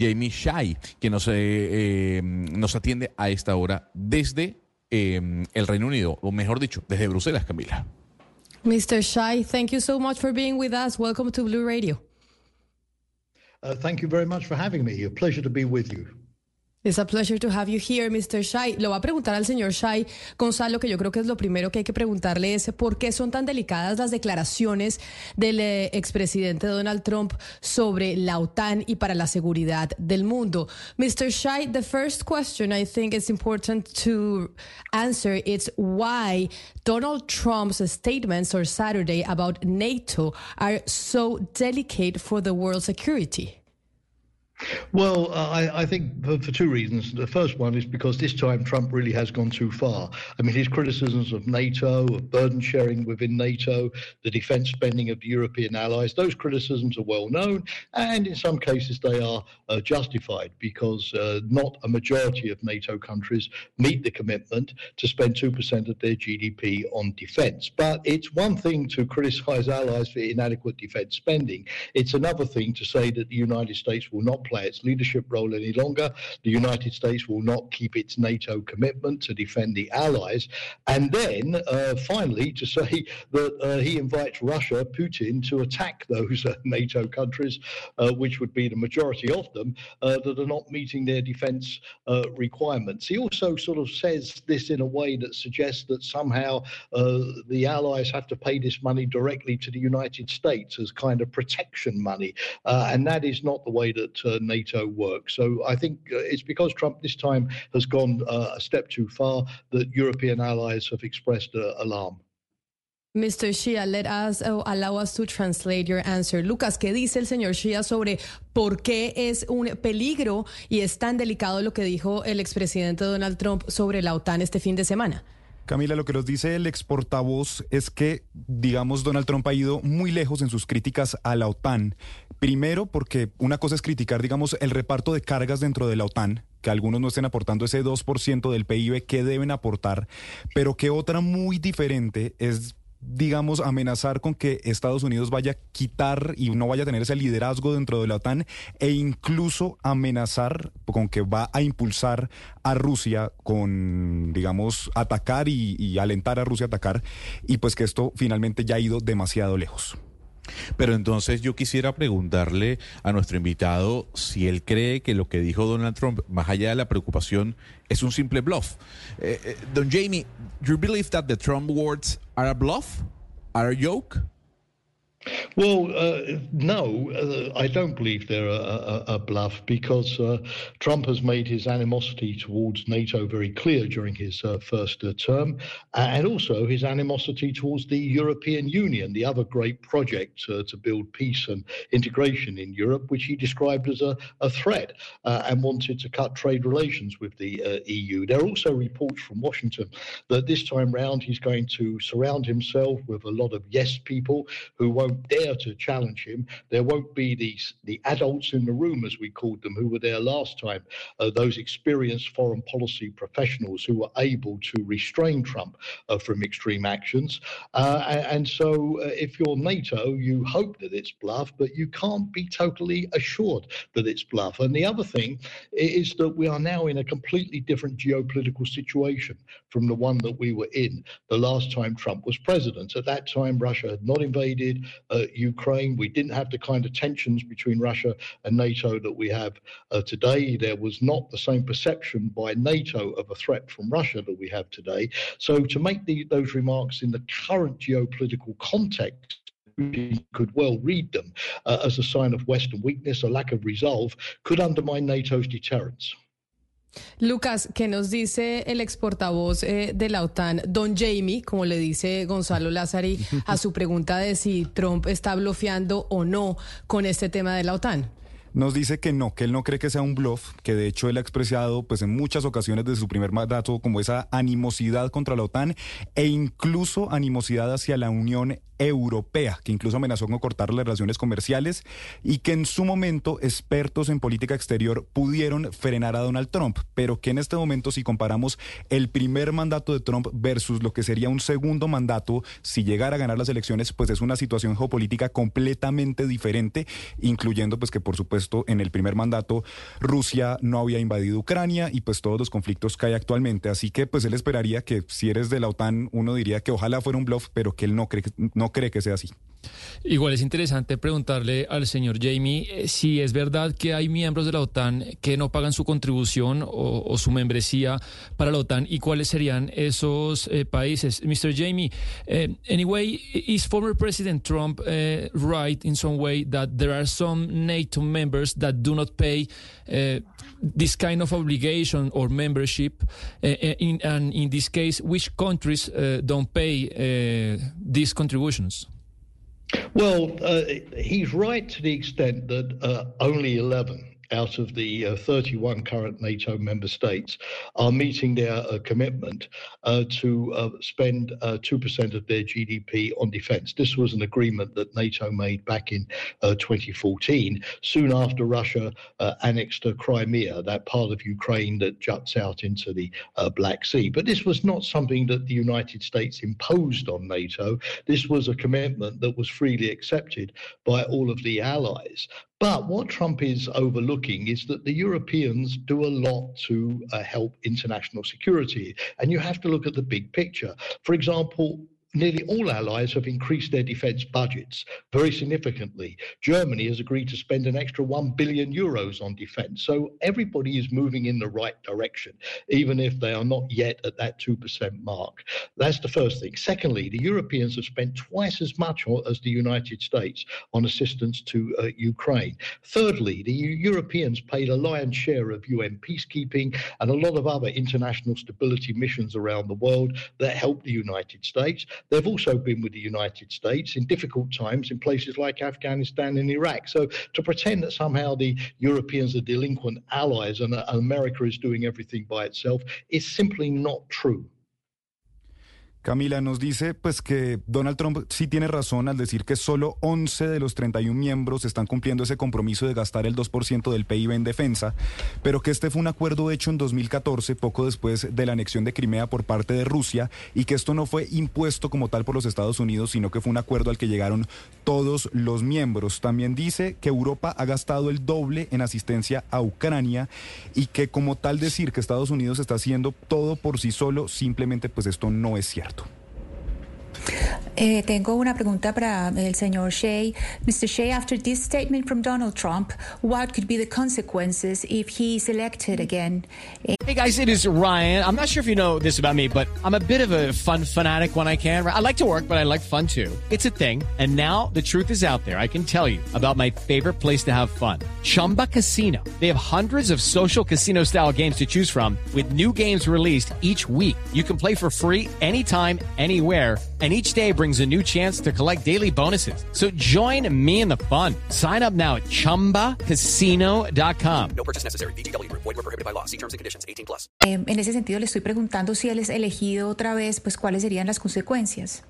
Jamie Shai, que nos, eh, eh, nos atiende a esta hora desde eh, el Reino Unido, o mejor dicho, desde Bruselas, Camila. Mr. Shai, thank you so much for being with us. Welcome to Blue Radio. Uh, thank you very much for having me. A pleasure to be with you. It's a pleasure to have you here, Mr. Shea. Lo va a preguntar al señor Shea, Gonzalo, que yo creo que es lo primero que hay que preguntarle es por qué son tan delicadas las declaraciones del eh, expresidente Donald Trump sobre la OTAN y para la seguridad del mundo. Mr. Shea, the first question I think is important to answer is why Donald Trump's statements on Saturday about NATO are so delicate for the world's security. Well, uh, I, I, think for, for, two reasons. The first one is because this time Trump really has gone too far. I mean, his criticisms of NATO, of burden sharing within NATO, the defense spending of the European allies, those criticisms are well known. And in some cases, they are uh, justified because uh, not a majority of NATO countries meet the commitment to spend 2% of their GDP on defense. But it's one thing to criticize allies for inadequate defense spending, it's another thing to say that the United States will not play its leadership role any longer. The United States will not keep its NATO commitment to defend the allies. And then uh, finally to say that uh, he invites Russia, Putin, to attack those uh, NATO countries, uh, which would be the majority of them, uh, that are not meeting their defense uh, requirements. He also sort of says this in a way that suggests that somehow the allies have to pay this money directly to the United States as kind of protection money. and that is not the way that NATO work. So I think uh, it's because Trump this time has gone uh, a step too far that European allies have expressed uh, alarm. Mr. Shia, let us uh, allow us to translate your answer. Lucas, ¿qué dice el señor Shia sobre por qué es un peligro y es tan delicado lo que dijo el expresidente Donald Trump sobre la OTAN este fin de semana? Camila, lo que nos dice el ex portavoz es que, digamos, Donald Trump ha ido muy lejos en sus críticas a la OTAN. Primero, porque una cosa es criticar, digamos, el reparto de cargas dentro de la OTAN, que algunos no estén aportando ese 2% del PIB que deben aportar, pero que otra muy diferente es digamos, amenazar con que Estados Unidos vaya a quitar y no vaya a tener ese liderazgo dentro de la OTAN e incluso amenazar con que va a impulsar a Rusia con, digamos, atacar y, y alentar a Rusia a atacar y pues que esto finalmente ya ha ido demasiado lejos. Pero entonces yo quisiera preguntarle a nuestro invitado si él cree que lo que dijo Donald Trump, más allá de la preocupación, es un simple bluff. Eh, eh, don Jamie, you believe that the Trump words are a bluff? Are a joke? Well, uh, no, uh, I don't believe they're a, a, a bluff because uh, Trump has made his animosity towards NATO very clear during his uh, first uh, term, and also his animosity towards the European Union, the other great project uh, to build peace and integration in Europe, which he described as a, a threat and wanted to cut trade relations with the EU. There are also reports from Washington that this time round he's going to surround himself with a lot of yes people who won't dare to challenge him. There won't be these the adults in the room, as we called them, who were there last time. Uh, those experienced foreign policy professionals who were able to restrain Trump uh, from extreme actions. Uh, and, and, so, uh, if you're NATO, you hope that it's bluff, but you can't be totally assured that it's bluff. And the other thing is that we are now in a completely different geopolitical situation from the one that we were in the last time Trump was president. At that time, Russia had not invaded uh, Ukraine. We didn't have the kind of tensions between Russia and NATO that we have uh, today. There was not the same perception by NATO of a threat from Russia that we have today. So to make the, those remarks in the current geopolitical context could well read them uh, as a sign of Western weakness, a lack of resolve, could undermine NATO's deterrence. Lucas, ¿qué nos dice el ex portavoz eh, de la OTAN, don Jamie, como le dice Gonzalo Lázari, a su pregunta de si Trump está bloqueando o no con este tema de la OTAN? Nos dice que no, que él no cree que sea un bluff, que de hecho él ha expresado pues en muchas ocasiones desde su primer mandato como esa animosidad contra la OTAN e incluso animosidad hacia la Unión Europea, que incluso amenazó con cortar las relaciones comerciales y que en su momento expertos en política exterior pudieron frenar a Donald Trump, pero que en este momento si comparamos el primer mandato de Trump versus lo que sería un segundo mandato, si llegara a ganar las elecciones, pues es una situación geopolítica completamente diferente, incluyendo pues que por supuesto en el primer mandato Rusia no había invadido Ucrania y pues todos los conflictos que hay actualmente, así que pues él esperaría que si eres de la OTAN uno diría que ojalá fuera un bluff, pero que él no cree no cree que sea así. Igual es interesante preguntarle al señor Jamie eh, si es verdad que hay miembros de la OTAN que no pagan su contribución o, su membresía para la OTAN y cuáles serían esos eh, países. Mr. Jamie, eh, anyway, is former President Trump right in some way that there are some NATO members that do not pay this kind of obligation or membership? in, and in this case, which countries don't pay these contributions? Well, uh, he's right to the extent that uh, only 11 out of the uh, 31 current NATO member states are meeting their uh, commitment uh, to uh, spend 2% uh, of their GDP on defense. This was an agreement that NATO made back in uh, 2014, soon after Russia annexed Crimea, that part of Ukraine that juts out into the Black Sea. But this was not something that the United States imposed on NATO. This was a commitment that was freely accepted by all of the allies. But what Trump is overlooking is that the Europeans do a lot to uh, help international security. And you have to look at the big picture. For example, nearly all allies have increased their defence budgets very significantly. Germany has agreed to spend an extra 1 billion euros on defence. So everybody is moving in the right direction, even if they are not yet at that 2% mark. That's the first thing. Secondly, the Europeans have spent twice as much as the United States on assistance to uh, Ukraine. Thirdly, the Europeans paid a lion's share of UN peacekeeping and a lot of other international stability missions around the world that help the United States. They've also been with the United States in difficult times in places like Afghanistan and Iraq. So to pretend that somehow the Europeans are delinquent allies and America is doing everything by itself is simply not true. Camila nos dice pues que Donald Trump sí tiene razón al decir que solo 11 de los 31 miembros están cumpliendo ese compromiso de gastar el 2% del PIB en defensa, pero que este fue un acuerdo hecho en 2014, poco después de la anexión de Crimea por parte de Rusia, y que esto no fue impuesto como tal por los Estados Unidos, sino que fue un acuerdo al que llegaron todos los miembros. También dice que Europa ha gastado el doble en asistencia a Ucrania y que como tal decir que Estados Unidos está haciendo todo por sí solo, simplemente pues esto no es cierto. Eh, tengo una pregunta para el señor Shea. Mr. Shea, after this statement from Donald Trump, what could be the consequences if he's elected again? Hey guys, it is Ryan. I'm not sure if you know this about me, but I'm a bit of a fun fanatic when I can. I like to work, but I like fun too. It's a thing. And now the truth is out there. I can tell you about my favorite place to have fun. Chumba Casino. They have hundreds of social casino style games to choose from with new games released each week. You can play for free anytime, anywhere and each day brings a new chance to collect daily bonuses. So join me in the fun. Sign up now at ChumbaCasino.com. No purchase necessary. BGW. Void were prohibited by law. See terms and conditions. 18 plus. Eh, en ese sentido, le estoy preguntando si él es elegido otra vez, pues cuáles serían las consecuencias.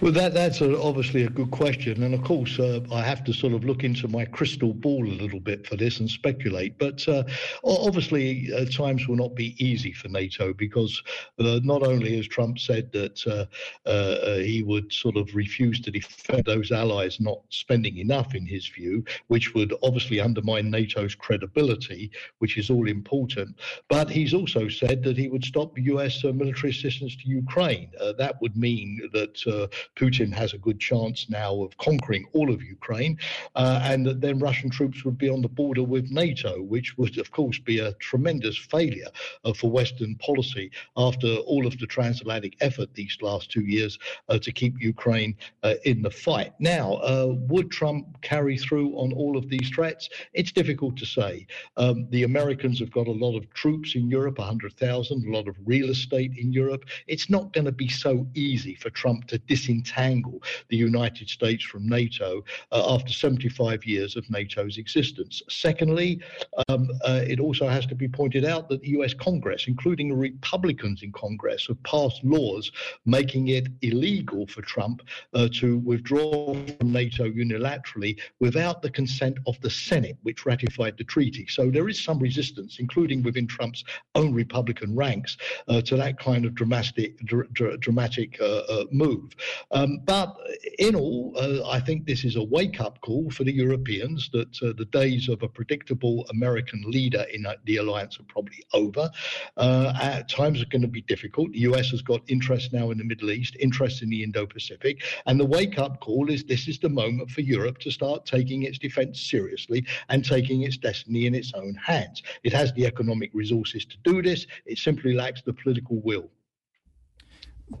Well, that that's a, obviously a good question, and of course, uh, I have to sort of look into my crystal ball a little bit for this and speculate. But uh, obviously, uh, times will not be easy for NATO because uh, not only has Trump said that uh, uh, he would sort of refuse to defend those allies not spending enough, in his view, which would obviously undermine NATO's credibility, which is all important. But he's also said that he would stop U.S. military assistance to Ukraine. that would mean that uh, Putin has a good chance now of conquering all of Ukraine, uh, and that then Russian troops would be on the border with NATO, which would, of course, be a tremendous failure uh, for Western policy after all of the transatlantic effort these last two years uh, to keep Ukraine uh, in the fight. Now, would Trump carry through on all of these threats? It's difficult to say. Um, the Americans have got a lot of troops in Europe, 100,000, a lot of real estate in Europe. It's not going to be so easy for Trump to disentangle the United States from NATO uh, after 75 years of NATO's existence. Secondly, um, uh, it also has to be pointed out that the US Congress, including Republicans in Congress, have passed laws making it illegal for Trump uh, to withdraw from NATO unilaterally without the consent of the Senate, which ratified the treaty. So there is some resistance, including within Trump's own Republican ranks, uh, to that kind of dramatic, dr- dr- dramatic uh, uh, move. Um, but in all, uh, I think this is a wake-up call for the Europeans that uh, the days of a predictable American leader in the alliance are probably over. at times are going to be difficult. The US has got interest now in the Middle East, interest in the Indo-Pacific, and the wake-up call is this is the moment for Europe to start taking its defense seriously and taking its destiny in its own hands. It has the economic resources to do this. It simply lacks the political will.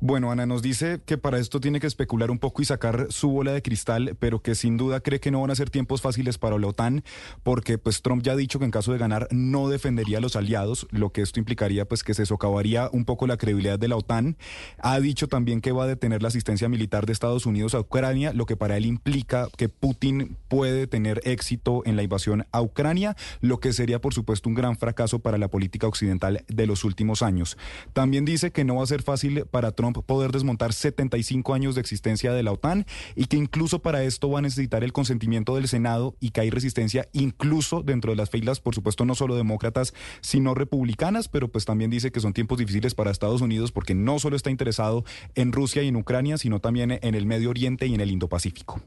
Bueno, Ana nos dice que para esto tiene que especular un poco y sacar su bola de cristal, pero que sin duda cree que no van a ser tiempos fáciles para la OTAN, porque pues Trump ya ha dicho que en caso de ganar no defendería a los aliados, lo que esto implicaría pues que se socavaría un poco la credibilidad de la OTAN. Ha dicho también que va a detener la asistencia militar de Estados Unidos a Ucrania, lo que para él implica que Putin puede tener éxito en la invasión a Ucrania, lo que sería por supuesto un gran fracaso para la política occidental de los últimos años. También dice que no va a ser fácil para Trump poder desmontar 75 años de existencia de la OTAN y que incluso para esto va a necesitar el consentimiento del Senado y que hay resistencia incluso dentro de las filas, por supuesto, no solo demócratas, sino republicanas, pero pues también dice que son tiempos difíciles para Estados Unidos porque no solo está interesado en Rusia y en Ucrania, sino también en el Medio Oriente y en el Indo-Pacífico.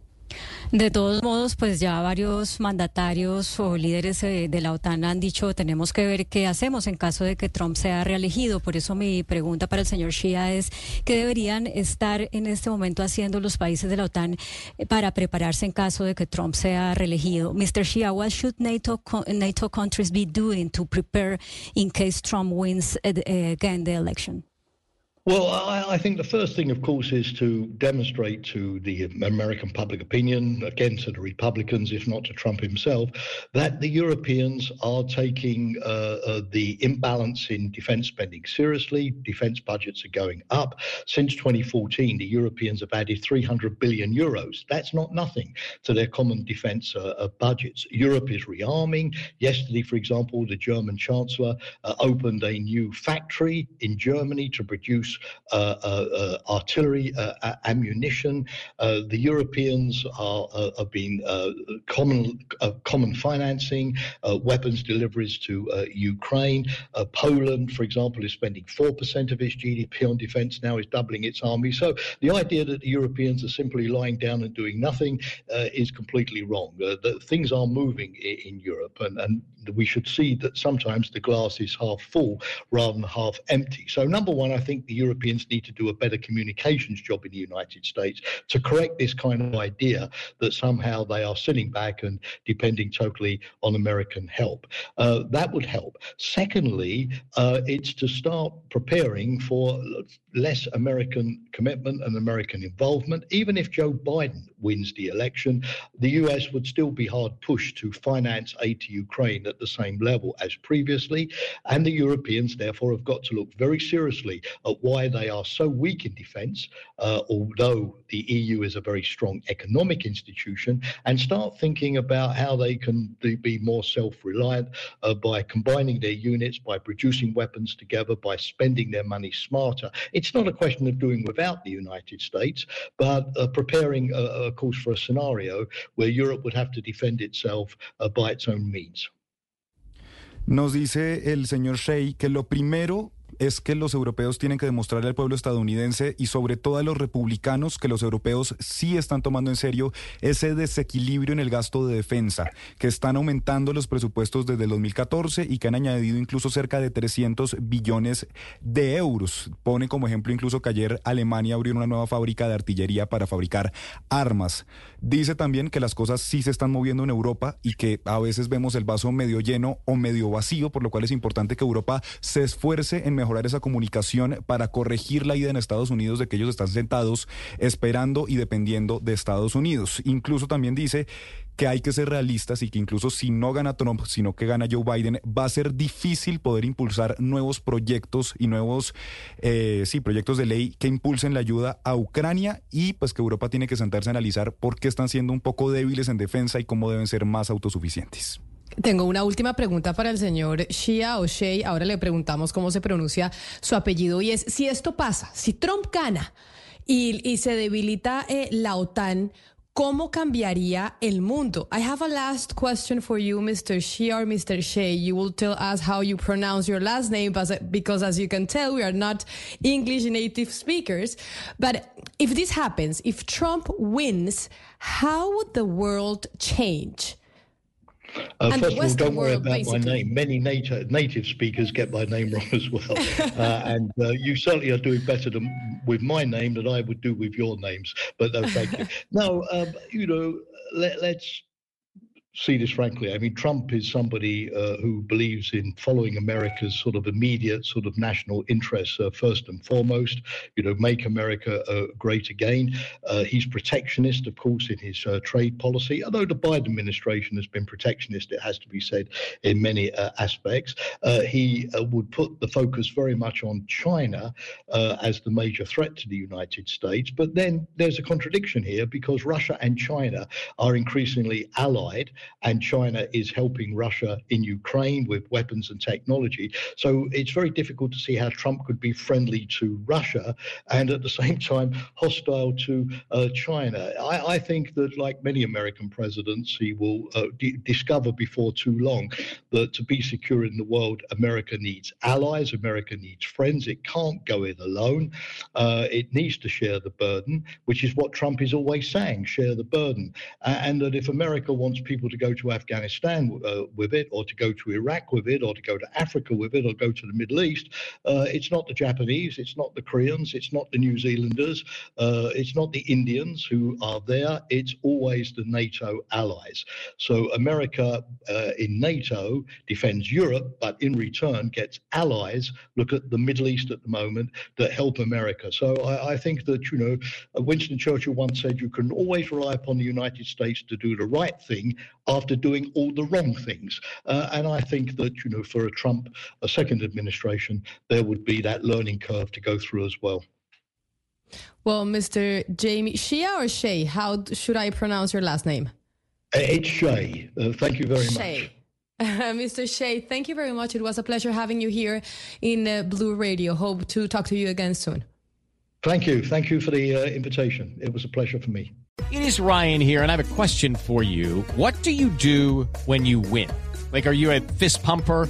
De todos modos, pues ya varios mandatarios o líderes eh, de la OTAN han dicho tenemos que ver qué hacemos en caso de que Trump sea reelegido. Por eso mi pregunta para el señor Shia es qué deberían estar en este momento haciendo los países de la OTAN eh, para prepararse en caso de que Trump sea reelegido. Mr. Shia, what should NATO NATO countries be doing to prepare in case Trump wins eh, again the election? Well, I, I, think the first thing, of course, is to demonstrate to the American public opinion, again to the Republicans, if not to Trump himself, that the Europeans are taking uh, uh, the imbalance in defense spending seriously. Defense budgets are going up. Since 2014, the Europeans have added 300 billion euros. That's not nothing to their common defense uh, uh budgets. Europe is rearming. Yesterday, for example, the German Chancellor uh, opened a new factory in Germany to produce uh, uh, uh, artillery uh, ammunition. Uh, the Europeans are, uh, are being common common financing, weapons deliveries to Ukraine. Poland, for example, is spending four percent of its GDP on defence now, is doubling its army. So the idea that the Europeans are simply lying down and doing nothing is completely wrong. things are moving in, in Europe, and, and we should see that sometimes the glass is half full rather than half empty. So, number one, I think the Europeans need to do a better communications job in the United States to correct this kind of idea that somehow they are sitting back and depending totally on American help. Uh, that would help. Secondly, uh, it's to start preparing for less American commitment and American involvement. Even if Joe Biden wins the election, the US would still be hard pushed to finance aid to Ukraine at the same level as previously. And the Europeans, therefore, have got to look very seriously at why they are so weak in defense, uh, although the EU is a very strong economic institution, and start thinking about how they can be more self reliant uh, by combining their units, by producing weapons together, by spending their money smarter. It's not a question of doing without the United States, but uh, preparing, uh, of course, for a scenario where Europe would have to defend itself uh, by its own means. Nos dice el señor Shea que lo primero es que los europeos tienen que demostrarle al pueblo estadounidense y sobre todo a los republicanos que los europeos sí están tomando en serio ese desequilibrio en el gasto de defensa, que están aumentando los presupuestos desde el 2014 y que han añadido incluso cerca de 300 billones de euros. Pone como ejemplo incluso que ayer Alemania abrió una nueva fábrica de artillería para fabricar armas. Dice también que las cosas sí se están moviendo en Europa y que a veces vemos el vaso medio lleno o medio vacío, por lo cual es importante que Europa se esfuerce en mejorar mejorar esa comunicación para corregir la idea en Estados Unidos de que ellos están sentados esperando y dependiendo de Estados Unidos. Incluso también dice que hay que ser realistas y que incluso si no gana Trump, sino que gana Joe Biden, va a ser difícil poder impulsar nuevos proyectos y nuevos, eh, sí, proyectos de ley que impulsen la ayuda a Ucrania y pues que Europa tiene que sentarse a analizar por qué están siendo un poco débiles en defensa y cómo deben ser más autosuficientes. Tengo una última pregunta para el señor Shia o Shea. Ahora le preguntamos cómo se pronuncia su apellido y es, si esto pasa, si Trump gana y, se debilita eh, la OTAN, ¿Cómo cambiaría el mundo? I have a last question for you, Mr. Shea or Mr. Shea. You will tell us how you pronounce your last name because, as you can tell, we are not English native speakers. But if this happens, if Trump wins, how would the world change? Uh, first of all, don't worry about basically. my name. Many native, native speakers get my name wrong as well. uh, and uh, you certainly are doing better than, with my name than I would do with your names. But no, thank you. now, um, you know, let, let's see this frankly. I mean, Trump is somebody uh, who believes in following America's sort of immediate sort of national interests uh, first and foremost. You know, make America uh, great again. Uh, he's protectionist, of course, in his uh, trade policy. Although the Biden administration has been protectionist, it has to be said in many uh, aspects. he would put the focus very much on China as the major threat to the United States. But then there's a contradiction here because Russia and China are increasingly allied and China is helping Russia in Ukraine with weapons and technology. So it's very difficult to see how Trump could be friendly to Russia and at the same time hostile to uh, China. I, I, think that, like many American presidents, he will uh, d- discover before too long that to be secure in the world, America needs allies, America needs friends. It can't go it alone. Uh, it needs to share the burden, which is what Trump is always saying share the burden. and that if America wants people to to go to Afghanistan uh, with it, or to go to Iraq with it, or to go to Africa with it, or go to the Middle East. Uh, it's not the Japanese, it's not the Koreans, it's not the New Zealanders, uh, it's not the Indians who are there. It's always the NATO allies. So America uh, in NATO defends Europe, but in return gets allies. Look at the Middle East at the moment that help America. So I, I think that you know Winston Churchill once said you can always rely upon the United States to do the right thing after doing all the wrong things. Uh, and I think that, you know, for a Trump, a second administration, there would be that learning curve to go through as well. Well, Mr. Jamie Shia or Shea, how should I pronounce your last name? Uh, it's Shea. Uh, thank you very much. Shea. Mr. Shea, thank you very much. It was a pleasure having you here in uh, Blu Radio. Hope to talk to you again soon. Thank you. Thank you for the uh, invitation. It was a pleasure for me. It is Ryan here, and I have a question for you. What do you do when you win? Like, are you a fist pumper?